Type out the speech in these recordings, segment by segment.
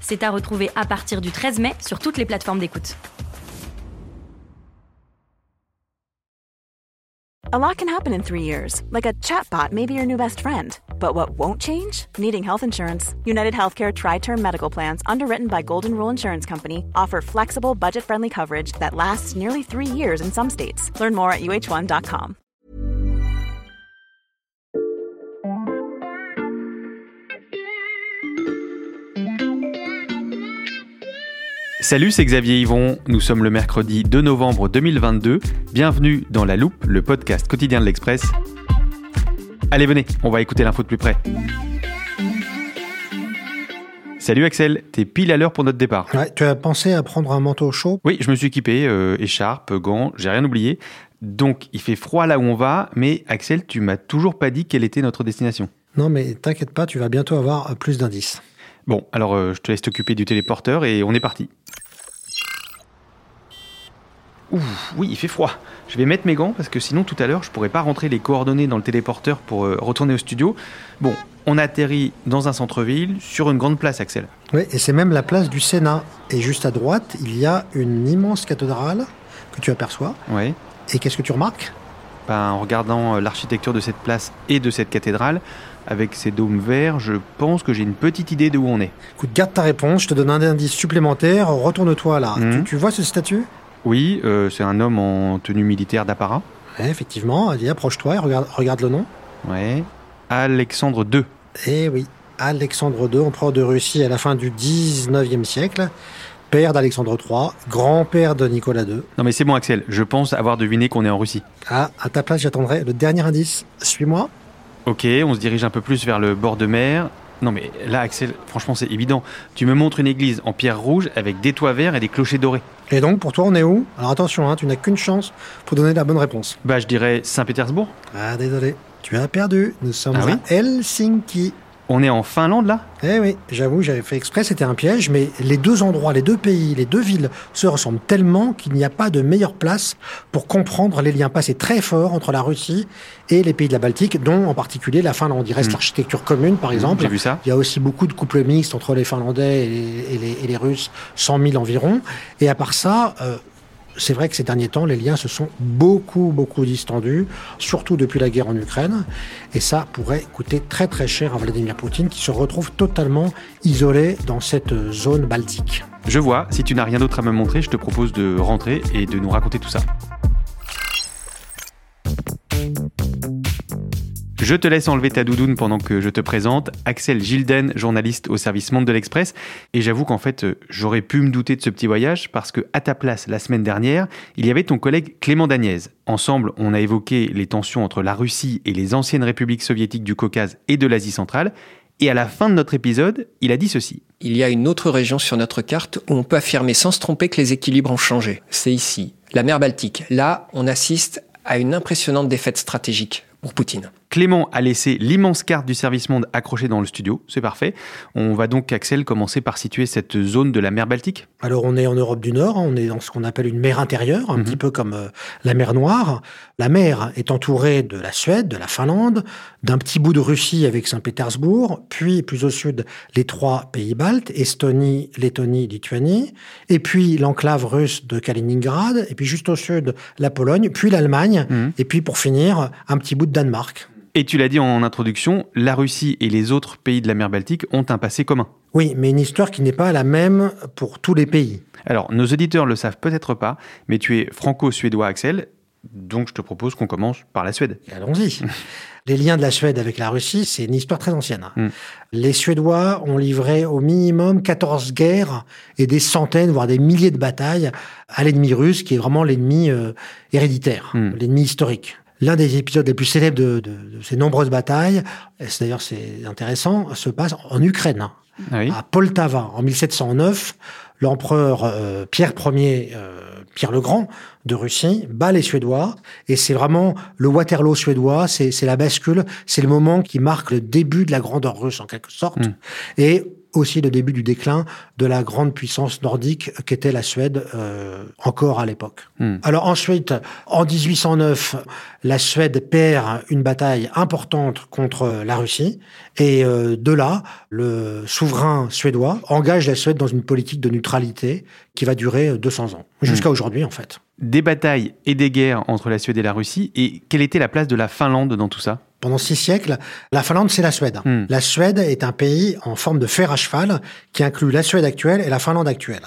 C'est à retrouver à partir du 13 mai sur toutes les plateformes d'écoute. A lot can happen in three years, like a chatbot may be your new best friend. But what won't change? Needing health insurance. United Healthcare Tri Term Medical Plans, underwritten by Golden Rule Insurance Company, offer flexible, budget friendly coverage that lasts nearly three years in some states. Learn more at uh1.com. Salut, c'est Xavier Yvon. Nous sommes le mercredi 2 novembre 2022. Bienvenue dans La Loupe, le podcast quotidien de l'Express. Allez, venez, on va écouter l'info de plus près. Salut Axel, t'es pile à l'heure pour notre départ. Ouais, tu as pensé à prendre un manteau chaud? Oui, je me suis équipé, euh, écharpe, gants, j'ai rien oublié. Donc, il fait froid là où on va, mais Axel, tu m'as toujours pas dit quelle était notre destination. Non, mais t'inquiète pas, tu vas bientôt avoir plus d'indices. Bon, alors euh, je te laisse t'occuper du téléporteur et on est parti. Ouh, oui, il fait froid. Je vais mettre mes gants parce que sinon tout à l'heure je pourrais pas rentrer les coordonnées dans le téléporteur pour euh, retourner au studio. Bon, on atterrit dans un centre-ville sur une grande place, Axel. Oui, et c'est même la place du Sénat. Et juste à droite, il y a une immense cathédrale que tu aperçois. Ouais. Et qu'est-ce que tu remarques? Ben, en regardant euh, l'architecture de cette place et de cette cathédrale, avec ses dômes verts, je pense que j'ai une petite idée de où on est. Écoute, garde ta réponse, je te donne un indice supplémentaire. Retourne-toi là. Mhm. Tu, tu vois ce statut? Oui, euh, c'est un homme en tenue militaire d'apparat. Ouais, Effectivement, allez, approche-toi et regarde, regarde le nom. Ouais. Alexandre II. Eh oui, Alexandre II, empereur de Russie à la fin du 19e siècle, père d'Alexandre III, grand-père de Nicolas II. Non mais c'est bon Axel, je pense avoir deviné qu'on est en Russie. Ah, à ta place, j'attendrai le dernier indice. Suis-moi. Ok, on se dirige un peu plus vers le bord de mer. Non mais là Axel, franchement c'est évident. Tu me montres une église en pierre rouge avec des toits verts et des clochers dorés. Et donc, pour toi, on est où? Alors attention, hein, tu n'as qu'une chance pour donner la bonne réponse. Bah je dirais Saint-Pétersbourg. Ah, désolé. Tu as perdu. Nous sommes Ah oui? à Helsinki. On est en Finlande là? Eh oui, j'avoue, j'avais fait exprès, c'était un piège, mais les deux endroits, les deux pays, les deux villes se ressemblent tellement qu'il n'y a pas de meilleure place pour comprendre les liens passés très forts entre la Russie et les pays de la Baltique, dont en particulier la Finlande. Il reste Mm. l'architecture commune, par exemple. J'ai vu ça. Il y a aussi beaucoup de couples mixtes entre les Finlandais et les, et les- et les Russes, 100 000 environ. Et à part ça, euh, c'est vrai que ces derniers temps, les liens se sont beaucoup, beaucoup distendus, surtout depuis la guerre en Ukraine. Et ça pourrait coûter très, très cher à Vladimir Poutine, qui se retrouve totalement isolé dans cette zone baltique. Je vois, si tu n'as rien d'autre à me montrer, je te propose de rentrer et de nous raconter tout ça. Je te laisse enlever ta doudoune pendant que je te présente. Axel Gilden, journaliste au service Monde de l'Express. Et j'avoue qu'en fait, euh, j'aurais pu me douter de ce petit voyage parce que, à ta place, la semaine dernière, il y avait ton collègue Clément Dagnès. Ensemble, on a évoqué les tensions entre la Russie et les anciennes républiques soviétiques du Caucase et de l'Asie centrale. Et à la fin de notre épisode, il a dit ceci. Il y a une autre région sur notre carte où on peut affirmer sans se tromper que les équilibres ont changé. C'est ici, la mer Baltique. Là, on assiste à une impressionnante défaite stratégique pour Poutine. Clément a laissé l'immense carte du service monde accrochée dans le studio, c'est parfait. On va donc, Axel, commencer par situer cette zone de la mer Baltique. Alors on est en Europe du Nord, hein, on est dans ce qu'on appelle une mer intérieure, un Mhm. petit peu comme euh, la mer Noire. La mer est entourée de la Suède, de la Finlande, d'un petit bout de Russie avec Saint-Pétersbourg, puis plus au sud les trois pays baltes, Estonie, Lettonie, Lituanie, et puis l'enclave russe de Kaliningrad, et puis juste au sud la Pologne, puis l'Allemagne, Mhm. et puis pour finir un petit bout de Danemark. Et tu l'as dit en introduction, la Russie et les autres pays de la mer Baltique ont un passé commun. Oui, mais une histoire qui n'est pas la même pour tous les pays. Alors, nos auditeurs le savent peut-être pas, mais tu es franco-suédois, Axel, donc je te propose qu'on commence par la Suède. Allons-y. Les liens de la Suède avec la Russie, c'est une histoire très ancienne. Mm. Les Suédois ont livré au minimum 14 guerres et des centaines, voire des milliers de batailles à l'ennemi russe, qui est vraiment l'ennemi euh, héréditaire, Mm. l'ennemi historique. L'un des épisodes les plus célèbres de, de- de ces nombreuses batailles, et c'est d'ailleurs c'est intéressant, se passe en Ukraine, Ah oui à Poltava, en 1709. l'empereur euh, Pierre Ier, euh, Pierre le Grand de Russie, bat les Suédois. Et c'est vraiment le Waterloo suédois, c'est la bascule, c'est le moment qui marque le début de la grandeur russe en quelque sorte. Mm. Et aussi le début du déclin de la grande puissance nordique qu'était la Suède euh, encore à l'époque. Hmm. Alors ensuite, en 1809, la Suède perd une bataille importante contre la Russie et euh, de là, le souverain suédois engage la Suède dans une politique de neutralité qui va durer 200 ans, jusqu'à hmm. aujourd'hui en fait. Des batailles et des guerres entre la Suède et la Russie, et quelle était la place de la Finlande dans tout ça? Pendant six siècles, la Finlande, c'est la Suède. Hmm. La Suède est un pays en forme de fer à cheval qui inclut la Suède actuelle et la Finlande actuelle.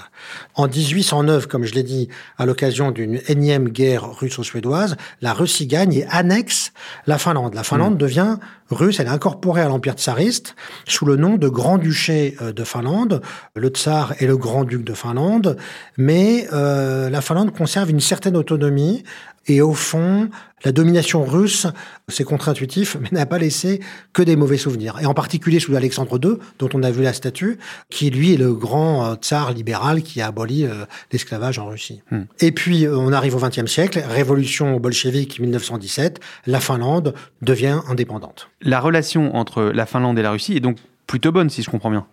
En 1809, comme je l'ai dit, à l'occasion d'une énième guerre russo-suédoise, la Russie gagne et annexe la Finlande. La Finlande hmm. devient russe, elle est incorporée à l'Empire tsariste sous le nom de Grand-Duché euh, de Finlande. Le tsar est le Grand-Duc de Finlande, mais euh, la Finlande conserve une certaine autonomie et au fond, la domination russe, c'est contre-intuitif, mais n'a pas laissé que des mauvais souvenirs. Et en particulier sous Alexandre II, dont on a vu la statue, qui lui est le grand euh, tsar libéral qui a aboli euh, l'esclavage en Russie. Hmm. Et puis, on arrive au XXe siècle, révolution bolchevique 1917, la Finlande devient indépendante. La relation entre la Finlande et la Russie est donc plutôt bonne, si je comprends bien.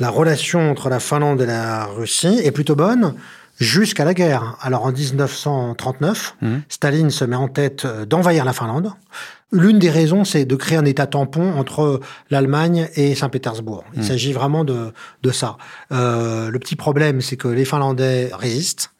La relation entre la Finlande et la Russie est plutôt bonne jusqu'à la guerre. Alors en 1939, mmh. Staline se met en tête euh, d'envahir la Finlande. L'une des raisons, c'est de créer un État tampon entre l'Allemagne et Saint-Pétersbourg. Il mmh. s'agit vraiment de, de ça. Euh, le petit problème, c'est que les Finlandais résistent.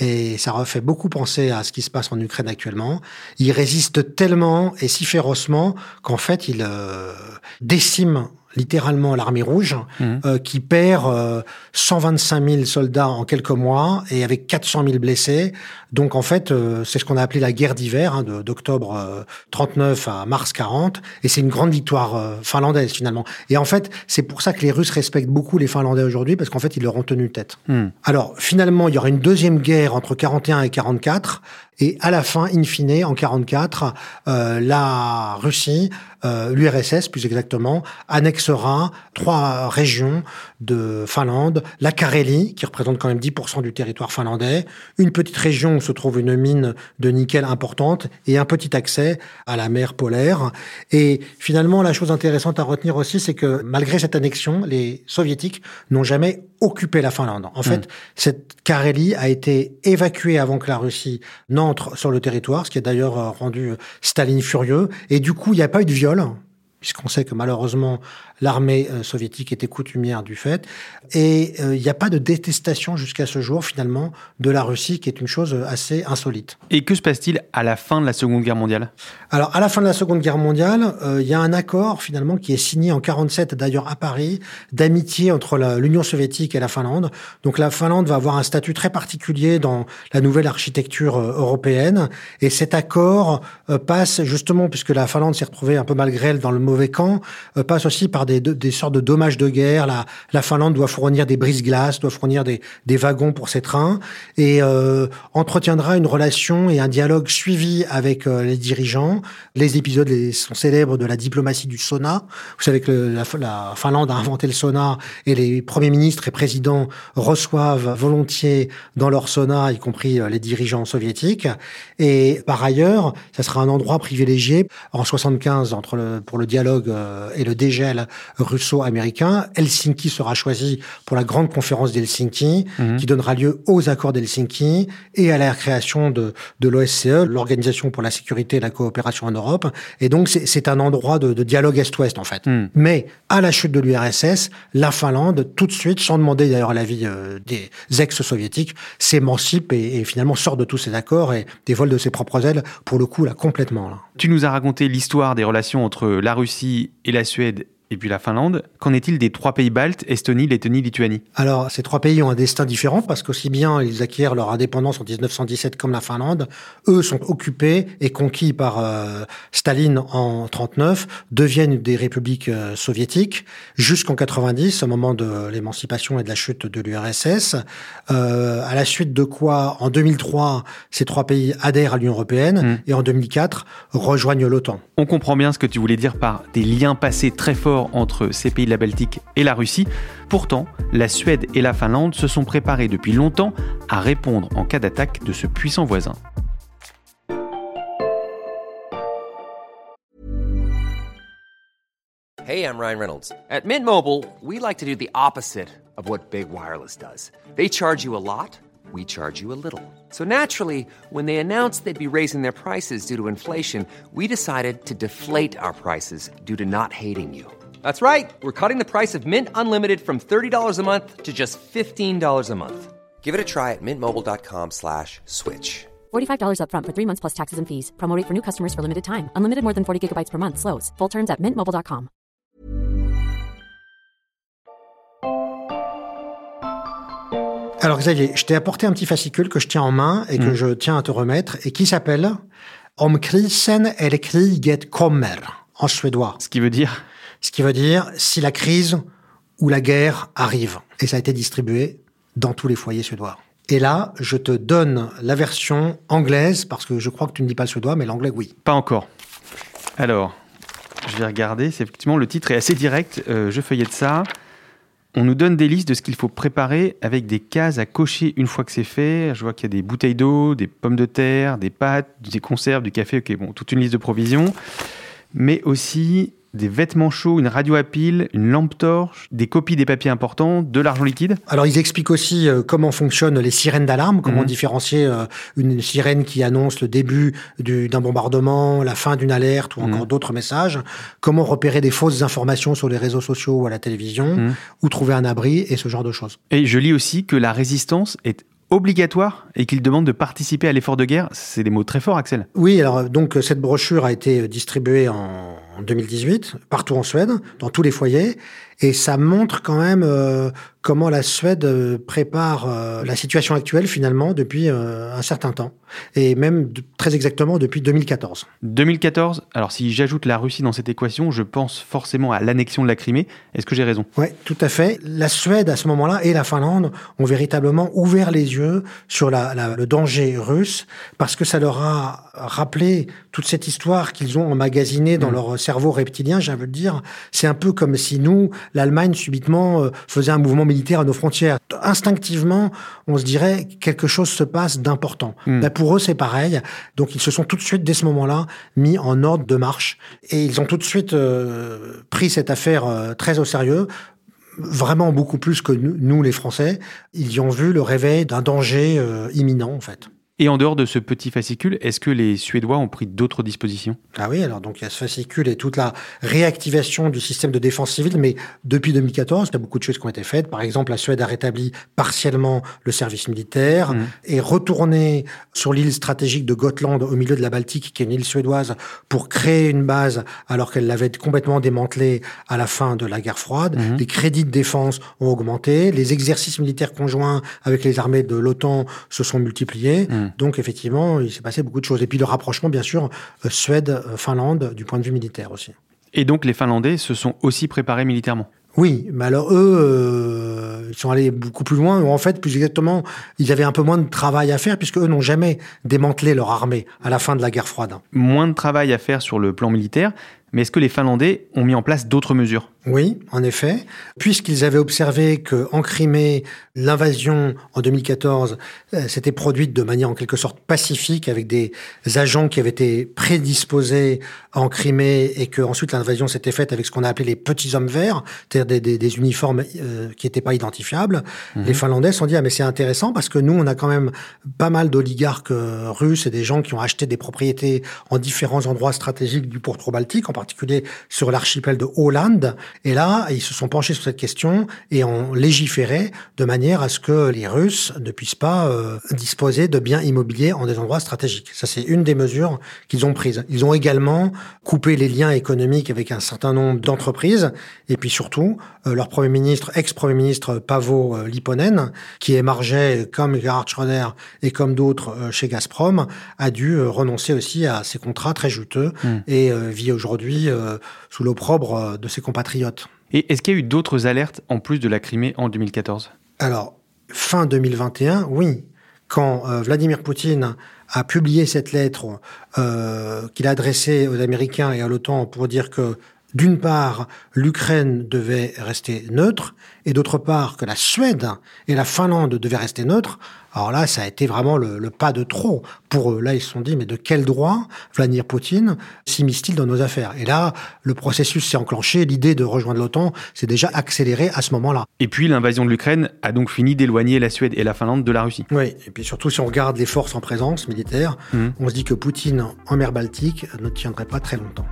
Et ça refait beaucoup penser à ce qui se passe en Ukraine actuellement. Ils résistent tellement et si férocement qu'en fait, ils euh, déciment littéralement l'armée rouge, mhm. euh, qui perd 125 euh, 000 soldats en quelques mois et avec 400 000 blessés. Donc en fait, euh, c'est ce qu'on a appelé la guerre d'hiver, hein, d'octobre 39 à mars 40, et c'est une grande victoire finlandaise finalement. Et en fait, c'est pour ça que les Russes respectent beaucoup les Finlandais aujourd'hui, parce qu'en fait, ils leur ont tenu tête. Mhm. Alors finalement, il y aura une deuxième guerre entre 41 et 44, et à la fin, in fine, en 44, euh, la Russie, euh, l'URSS plus exactement, annexera trois régions de Finlande, la Carélie, qui représente quand même 10% du territoire finlandais, une petite région où se trouve une mine de nickel importante et un petit accès à la mer polaire. Et finalement, la chose intéressante à retenir aussi, c'est que malgré cette annexion, les soviétiques n'ont jamais occupé la Finlande. En fait, hmm. cette Carélie a été évacuée avant que la Russie n'entre sur le territoire, ce qui a d'ailleurs rendu Staline furieux. Et du coup, il n'y a pas eu de viol puisqu'on sait que malheureusement l'armée euh, soviétique était coutumière du fait. Et euh, il n'y a pas de détestation jusqu'à ce jour, finalement, de la Russie, qui est une chose assez insolite. Et que se passe-t-il à la fin de la Seconde Guerre mondiale? Alors, à la fin de la Seconde Guerre mondiale, euh, il y a un accord, finalement, qui est signé en 47, d'ailleurs à Paris, d'amitié entre l'Union soviétique et la Finlande. Donc, la Finlande va avoir un statut très particulier dans la nouvelle architecture européenne. Et cet accord passe, justement, puisque la Finlande s'est retrouvée un peu malgré elle dans le mauvais camp, passe aussi par des, sortes de dommages de guerre. La, la Finlande doit fournir des brises-glaces, doit fournir des, des, wagons pour ses trains et euh, entretiendra une relation et un dialogue suivi avec euh, les dirigeants. Les épisodes les, sont célèbres de la diplomatie du sauna. Vous savez que la, la, Finlande a inventé le sauna et les premiers ministres et présidents reçoivent volontiers dans leur sauna, y compris euh, les dirigeants soviétiques. Et par ailleurs, ça sera un endroit privilégié en 75 entre le, pour le dialogue et le dégel russo-américain. Helsinki sera choisi pour la grande conférence d'Helsinki, mhm. qui donnera lieu aux accords d'Helsinki et à la création de, de l'OSCE, l'Organisation pour la sécurité et la coopération en Europe. Et donc, c'est un endroit de, de dialogue Est-Ouest, en fait. Mhm. Mais à la chute de l'URSS, la Finlande, tout de suite, sans demander d'ailleurs l'avis euh, des ex-soviétiques, s'émancipe et, et, finalement sort de tous ces accords et dévole de ses propres ailes, pour le coup, là, complètement. Là. Tu nous as raconté l'histoire des relations entre la Russie et la Suède et puis la Finlande. Qu'en est-il des trois pays baltes, Estonie, Lettonie, Lituanie? Alors, ces trois pays ont un destin différent parce qu'aussi bien ils acquièrent leur indépendance en 1917 comme la Finlande, eux sont occupés et conquis par euh, Staline en 39, deviennent des républiques euh, soviétiques jusqu'en 90, au moment de l'émancipation et de la chute de l'URSS. Euh, à la suite de quoi, en 2003, ces trois pays adhèrent à l'Union européenne mmh. et en 2004 rejoignent l'OTAN. On comprend bien ce que tu voulais dire par des liens passés très forts entre ces pays de la Baltique et la Russie. Pourtant, la Suède et la Finlande se sont préparées depuis longtemps à répondre en cas d'attaque de ce puissant voisin. Hey, I'm Ryan Reynolds. At Mint Mobile, we like to do the opposite of what Big Wireless does. They charge you a lot, we charge you a little. So naturally, when they announced they'd be raising their prices due to inflation, we decided to deflate our prices due to not hating you. That's right. We're cutting the price of Mint Unlimited from $30 a month to just $15 a month. Give it a try at mintmobile.com slash switch. $45 upfront for three months plus taxes and fees. Promote for new customers for limited time. Unlimited more than 40 gigabytes per month. Slows. Full terms at mintmobile.com. Alors Xavier, je t'ai apporté un petit fascicule que je tiens en main et que Mm. je tiens à te remettre et qui s'appelle Om krisen eller kriget kommer en suédois. Ce qui veut dire Ce qui veut dire si la crise ou la guerre arrive. Et ça a été distribué dans tous les foyers suédois. Et là, je te donne la version anglaise parce que je crois que tu ne dis pas le suédois, mais l'anglais, oui. pas encore. Alors, je vais regarder. C'est effectivement le titre est assez direct. Euh, je feuillette ça. On nous donne des listes de ce qu'il faut préparer avec des cases à cocher une fois que c'est fait. Je vois qu'il y a des bouteilles d'eau, des pommes de terre, des pâtes, des conserves, du café. Ok, bon, toute une liste de provisions. Mais aussi des vêtements chauds, une radio à pile, une lampe torche, des copies des papiers importants, de l'argent liquide. Alors, ils expliquent aussi euh, comment fonctionnent les sirènes d'alarme, comment Mhm. différencier euh, une sirène qui annonce le début du- d'un bombardement, la fin d'une alerte ou encore Mhm. d'autres messages, comment repérer des fausses informations sur les réseaux sociaux ou à la télévision, Mhm. où trouver un abri et ce genre de choses. Et je lis aussi que la résistance est obligatoire et qu'il demande de participer à l'effort de guerre. C'est des mots très forts, Axel. Oui, alors donc cette brochure a été distribuée en en 2018 partout en Suède, dans tous les foyers, et ça montre quand même euh, comment la Suède euh, prépare euh, la situation actuelle finalement depuis euh, un certain temps, et même de- très exactement depuis 2014. 2014, alors si j'ajoute la Russie dans cette équation, je pense forcément à l'annexion de la Crimée. Est-ce que j'ai raison? Oui, tout à fait. La Suède, à ce moment-là, et la Finlande ont véritablement ouvert les yeux sur la, la- le danger russe parce que ça leur a rappelé toute cette histoire qu'ils ont emmagasinée dans leur cerveau reptilien, j'ai envie de dire. C'est un peu comme si nous, l'Allemagne, subitement, euh, faisait un mouvement militaire à nos frontières. Instinctivement, on se dirait quelque chose se passe d'important. Là, pour eux, c'est pareil. Donc, ils se sont tout de suite, dès ce moment-là, mis en ordre de marche. Et ils ont tout de suite euh, pris cette affaire euh, très au sérieux vraiment beaucoup plus que nous, nous, les Français. Ils y ont vu le réveil d'un danger euh, imminent, en fait. Et en dehors de ce petit fascicule, est-ce que les Suédois ont pris d'autres dispositions? Ah oui, alors donc il y a ce fascicule et toute la réactivation du système de défense civile, mais depuis 2014, il y a beaucoup de choses qui ont été faites. Par exemple, la Suède a rétabli partiellement le service militaire Mhm. et retourné sur l'île stratégique de Gotland au milieu de la Baltique, qui est une île suédoise, pour créer une base alors qu'elle l'avait complètement démantelée à la fin de la guerre froide. Les crédits de défense ont augmenté, les exercices militaires conjoints avec les armées de l'OTAN se sont multipliés. Mhm. Donc effectivement, il s'est passé beaucoup de choses. Et puis le rapprochement, bien sûr, euh, Suède-Finlande du point de vue militaire aussi. Et donc les Finlandais se sont aussi préparés militairement Oui, mais alors eux, euh, ils sont allés beaucoup plus loin. En fait, plus exactement, ils avaient un peu moins de travail à faire puisque eux n'ont jamais démantelé leur armée à la fin de la guerre froide. Moins de travail à faire sur le plan militaire, mais est-ce que les Finlandais ont mis en place d'autres mesures? Oui, en effet, puisqu'ils avaient observé que en Crimée, l'invasion en 2014 euh, s'était produite de manière en quelque sorte pacifique avec des agents qui avaient été prédisposés en Crimée et que ensuite l'invasion s'était faite avec ce qu'on a appelé les petits hommes verts, c'est-à-dire des, des- des uniformes euh, qui n'étaient pas identifiables. Les Finlandais se sont dit ah mais c'est intéressant parce que nous on a quand même pas mal d'oligarques euh, russes et des gens qui ont acheté des propriétés en différents endroits stratégiques du pourtour baltique, en particulier sur l'archipel de Hollande. Et là, ils se sont penchés sur cette question et ont légiféré de manière à ce que les Russes ne puissent pas euh, disposer de biens immobiliers en des endroits stratégiques. Ça, c'est une des mesures qu'ils ont prises. Ils ont également coupé les liens économiques avec un certain nombre d'entreprises et puis surtout, leur premier ministre, ex-premier ministre Pavo euh, Lipponen, qui émargeait comme Gerhard Schröder et comme d'autres euh, chez Gazprom, a dû euh, renoncer aussi à ses contrats très juteux Mm. et euh, vit aujourd'hui euh, sous l'opprobre euh, de ses compatriotes. Et est-ce qu'il y a eu d'autres alertes en plus de la Crimée en 2014 Alors, fin 2021, oui, quand euh, Vladimir Poutine a publié cette lettre euh, qu'il a adressée aux Américains et à l'OTAN pour dire que d'une part, l'Ukraine devait rester neutre, et d'autre part, que la Suède et la Finlande devaient rester neutres, alors là, ça a été vraiment le, pas de trop pour eux. Là, ils se sont dit, mais de quel droit Vladimir Poutine s'immisce-t-il dans nos affaires? Et là, le processus s'est enclenché. L'idée de rejoindre l'OTAN s'est déjà accélérée à ce moment-là. Et puis, l'invasion de l'Ukraine a donc fini d'éloigner la Suède et la Finlande de la Russie. Oui, et puis surtout, si on regarde les forces en présence militaire, mmh. on se dit que Poutine en mer Baltique ne tiendrait pas très longtemps.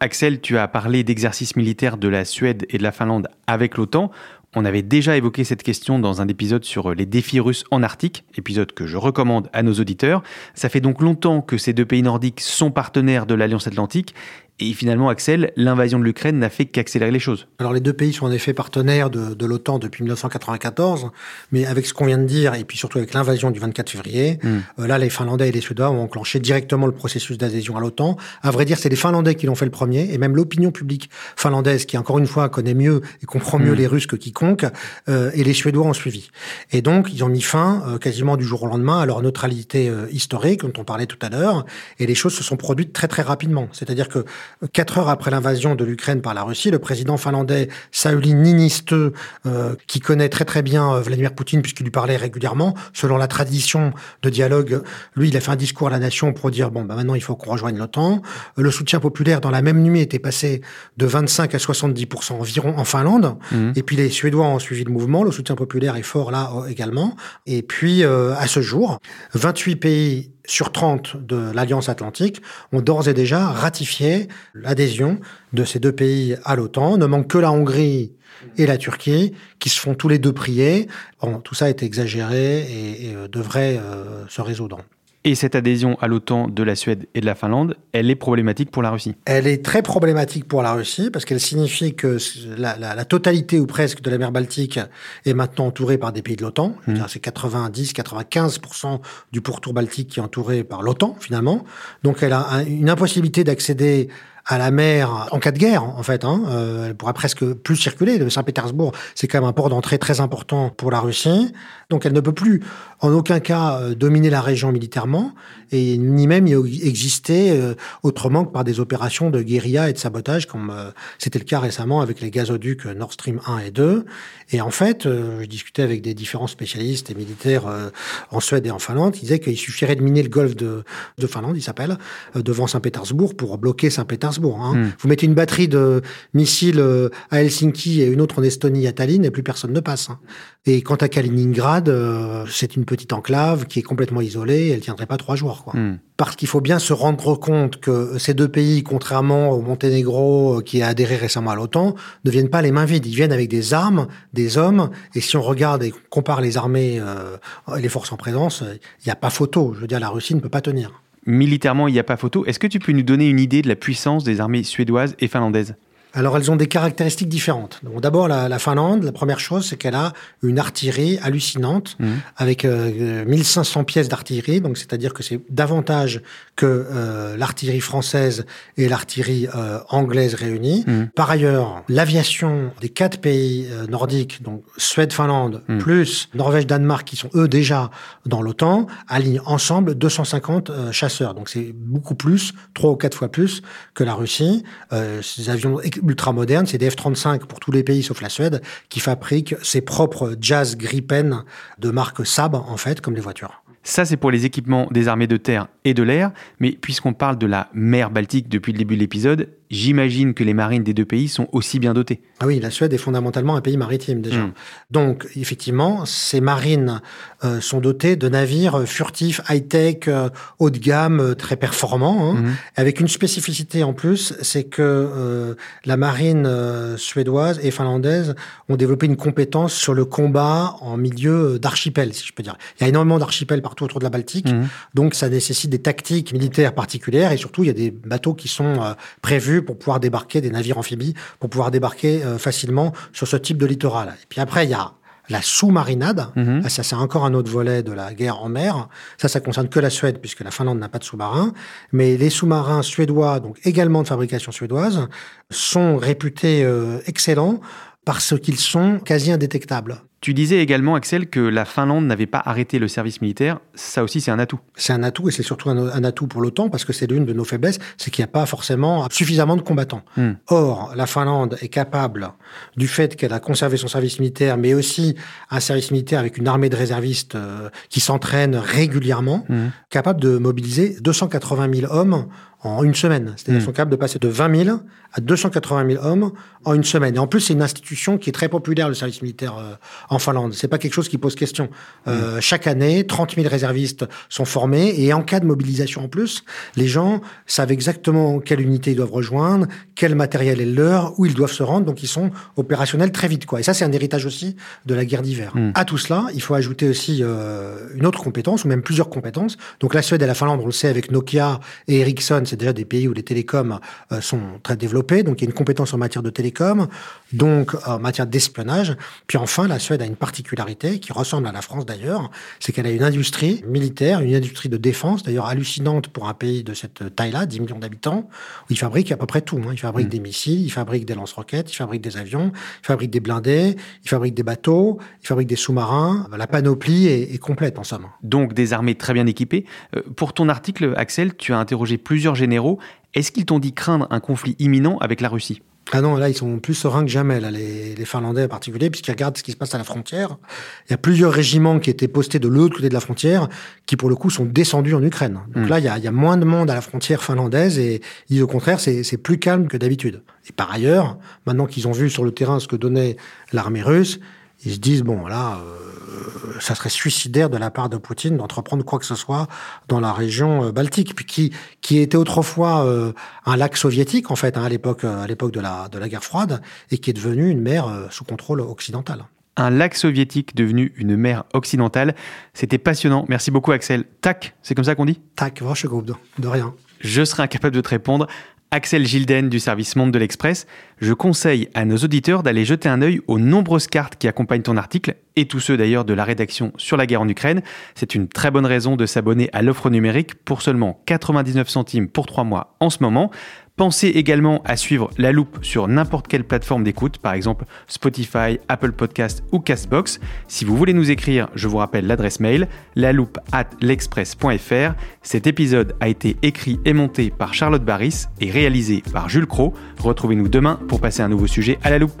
Axel, tu as parlé d'exercices militaires de la Suède et de la Finlande avec l'OTAN. On avait déjà évoqué cette question dans un épisode sur les défis russes en Arctique, épisode que je recommande à nos auditeurs. Ça fait donc longtemps que ces deux pays nordiques sont partenaires de l'Alliance Atlantique et finalement, Axel, l'invasion de l'Ukraine n'a fait qu'accélérer les choses. Alors les deux pays sont en effet partenaires de, de l'OTAN depuis 1994, mais avec ce qu'on vient de dire, et puis surtout avec l'invasion du 24 février, hmm. euh, là les Finlandais et les Suédois ont enclenché directement le processus d'adhésion à l'OTAN. À vrai dire, c'est les Finlandais qui l'ont fait le premier, et même l'opinion publique finlandaise, qui encore une fois connaît mieux et comprend mieux hmm. les Russes que quiconque, euh, et les Suédois ont suivi. Et donc ils ont mis fin euh, quasiment du jour au lendemain à leur neutralité euh, historique, dont on parlait tout à l'heure, et les choses se sont produites très très rapidement. C'est-à-dire que Quatre heures après l'invasion de l'Ukraine par la Russie, le président finlandais Sauli Niinistö, euh, qui connaît très très bien euh, Vladimir Poutine puisqu'il lui parlait régulièrement, selon la tradition de dialogue, lui, il a fait un discours à la nation pour dire bon, bah maintenant il faut qu'on rejoigne l'OTAN. Euh, le soutien populaire dans la même nuit était passé de 25 à 70 environ en Finlande. Mmh. Et puis les Suédois ont suivi le mouvement. Le soutien populaire est fort là également. Et puis à ce jour, 28 pays sur 30 de l'Alliance Atlantique ont d'ores et déjà ratifié l'adhésion de ces deux pays à l'OTAN. Ne manque que la Hongrie et la Turquie qui se font tous les deux prier. Bon, tout ça est exagéré et, euh, devrait euh, se résoudre. Et cette adhésion à l'OTAN de la Suède et de la Finlande, elle est problématique pour la Russie Elle est très problématique pour la Russie parce qu'elle signifie que la, totalité ou presque de la mer Baltique est maintenant entourée par des pays de l'OTAN. Mmh. C'est 90-95% du pourtour baltique qui est entouré par l'OTAN finalement. Donc elle a une impossibilité d'accéder à la mer en cas de guerre, en fait. Hein. Euh, elle pourra presque plus circuler. De Saint-Pétersbourg, c'est quand même un port d'entrée très important pour la Russie. Donc elle ne peut plus en aucun cas euh, dominer la région militairement et ni même y exister euh, autrement que par des opérations de guérilla et de sabotage comme euh, c'était le cas récemment avec les gazoducs Nord Stream 1 et 2. Et en fait, je discutais avec des différents spécialistes et militaires en Suède et en Finlande, ils disaient qu'il suffirait de miner le golfe de, de Finlande, il s'appelle, devant Saint-Pétersbourg pour bloquer Saint-Pétersbourg. Hein. Hmm. Vous mettez une batterie de missiles à Helsinki et une autre en Estonie à Tallinn et plus personne ne passe. Hein. Et quant à Kaliningrad, c'est une petite enclave qui est complètement isolée, elle tiendrait pas trois jours. Quoi. Hmm. Parce qu'il faut bien se rendre compte que ces deux pays, contrairement au Monténégro euh, qui a adhéré récemment à l'OTAN, ne viennent pas les mains vides. Ils viennent avec des armes, des hommes, et si on regarde et compare les armées euh, et les forces en présence, il n'y a pas photo. Je veux dire, la Russie ne peut pas tenir. Militairement, il n'y a pas photo. Est-ce que tu peux nous donner une idée de la puissance des armées suédoises et finlandaises? Alors elles ont des caractéristiques différentes. D'abord la, Finlande, la première chose c'est qu'elle a une artillerie hallucinante mmh. avec 1500 euh, pièces d'artillerie, donc c'est-à-dire que c'est davantage que euh, l'artillerie française et l'artillerie euh, anglaise réunies. Mmh. Par ailleurs, l'aviation des quatre pays nordiques, donc Suède, Finlande, mmh. plus Norvège, Danemark, qui sont eux déjà dans l'OTAN, alignent ensemble 250 chasseurs. Donc c'est beaucoup plus, trois ou quatre fois plus que la Russie. ces avions ultra moderne, c'est des F-35 pour tous les pays sauf la Suède, qui fabriquent ses propres Jazz Gripen de marque Saab, en fait, comme les voitures. Ça, c'est pour les équipements des armées de terre et de l'air, mais puisqu'on parle de la mer Baltique depuis le début de l'épisode, j'imagine que les marines des deux pays sont aussi bien dotées. Ah oui, la Suède est fondamentalement un pays maritime déjà. Hmm. Donc, effectivement, ces marines euh, sont dotées de navires furtifs, high-tech, euh, haut de gamme, euh, très performants, hein, hmm. avec une spécificité en plus, c'est que la marine suédoise et finlandaise ont développé une compétence sur le combat en milieu d'archipel, si je peux dire. Il y a énormément d'archipels partout autour de la Baltique, hmm. donc ça nécessite des tactiques militaires particulières et surtout il y a des bateaux qui sont prévus pour pouvoir débarquer des navires amphibies, pour pouvoir débarquer euh, facilement sur ce type de littoral. Et puis après, il y a la sous-marinade. Mhm. Ça, c'est encore un autre volet de la guerre en mer. Ça, ça concerne que la Suède, puisque la Finlande n'a pas de sous-marin. Mais les sous-marins suédois, donc également de fabrication suédoise, sont réputés euh, excellents parce qu'ils sont quasi indétectables. Tu disais également, Axel, que la Finlande n'avait pas arrêté le service militaire. Ça aussi, c'est un atout. C'est un atout et c'est surtout un, atout pour l'OTAN parce que c'est l'une de nos faiblesses, c'est qu'il n'y a pas forcément suffisamment de combattants. Hmm. Or, la Finlande est capable, du fait qu'elle a conservé son service militaire, mais aussi un service militaire avec une armée de réservistes euh, qui s'entraînent régulièrement, hmm. capable de mobiliser 280 000 hommes en une semaine. C'est-à-dire qu'ils sont capables de passer de 20 000 à 280 000 hommes en une semaine. Et en plus, c'est une institution qui est très populaire, le service militaire euh, en Finlande. C'est pas quelque chose qui pose question. Euh, mm. Chaque année, 30 000 réservistes sont formés et en cas de mobilisation en plus, les gens savent exactement quelle unité ils doivent rejoindre, quel matériel est leur, où ils doivent se rendre. Donc, ils sont opérationnels très vite, quoi. Et ça, c'est un héritage aussi de la guerre d'hiver. Mm. À tout cela, il faut ajouter aussi euh, une autre compétence, ou même plusieurs compétences. Donc, la Suède et la Finlande, on le sait, avec Nokia et Ericsson, c'est déjà des pays où les télécoms euh, sont très développés. Donc, il y a une compétence en matière de télécom, donc en matière d'espionnage. Puis enfin, la Suède a une particularité qui ressemble à la France d'ailleurs, c'est qu'elle a une industrie militaire, une industrie de défense, d'ailleurs hallucinante pour un pays de cette taille-là, 10 millions d'habitants, où ils fabriquent à peu près tout. Hein. Ils fabriquent mm. des missiles, ils fabriquent des lance-roquettes, ils fabriquent des avions, ils fabriquent des blindés, ils fabriquent des bateaux, ils fabriquent des sous-marins. La panoplie est, complète en somme. Donc des armées très bien équipées. Euh, pour ton article, Axel, tu as interrogé plusieurs généraux. Est-ce qu'ils t'ont dit craindre un conflit imminent avec la Russie? Ah non, là, ils sont plus sereins que jamais, là, les, Finlandais en particulier, puisqu'ils regardent ce qui se passe à la frontière. Il y a plusieurs régiments qui étaient postés de l'autre côté de la frontière, qui pour le coup sont descendus en Ukraine. Donc hmm. là, il y, a, moins de monde à la frontière finlandaise, et au contraire, c'est plus calme que d'habitude. Et par ailleurs, maintenant qu'ils ont vu sur le terrain ce que donnait l'armée russe, ils se disent, bon, là, euh, ça serait suicidaire de la part de Poutine d'entreprendre quoi que ce soit dans la région euh, baltique, puis qui, qui était autrefois euh, un lac soviétique, en fait, hein, à l'époque à l'époque de la, de la guerre froide, et qui est devenu une mer sous contrôle occidental. Un lac soviétique devenu une mer occidentale. C'était passionnant. Merci beaucoup, Axel. Tac, c'est comme ça qu'on dit? Tac, groupe de rien. Je serai incapable de te répondre. Axel Gilden du service Monde de l'Express, je conseille à nos auditeurs d'aller jeter un œil aux nombreuses cartes qui accompagnent ton article, et tous ceux d'ailleurs de la rédaction sur la guerre en Ukraine. C'est une très bonne raison de s'abonner à l'offre numérique pour seulement 99 centimes pour 3 mois en ce moment. Pensez également à suivre La Loupe sur n'importe quelle plateforme d'écoute, par exemple Spotify, Apple Podcast ou Castbox. Si vous voulez nous écrire, je vous rappelle l'adresse mail loupe at l'express.fr. Cet épisode a été écrit et monté par Charlotte Barris et réalisé par Jules Cro. Retrouvez-nous demain pour passer un nouveau sujet à la loupe.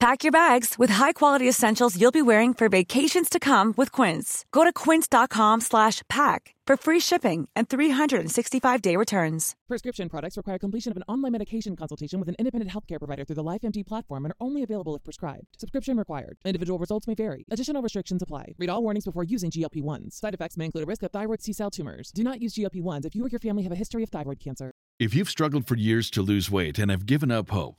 Pack your bags with high-quality essentials you'll be wearing for vacations to come with Quince. Go to quince.com slash pack for free shipping and 365-day returns. Prescription products require completion of an online medication consultation with an independent healthcare provider through the LifeMD platform and are only available if prescribed. Subscription required. Individual results may vary. Additional restrictions apply. Read all warnings before using GLP-1s. Side effects may include a risk of thyroid C-cell tumors. Do not use GLP-1s if you or your family have a history of thyroid cancer. If you've struggled for years to lose weight and have given up hope,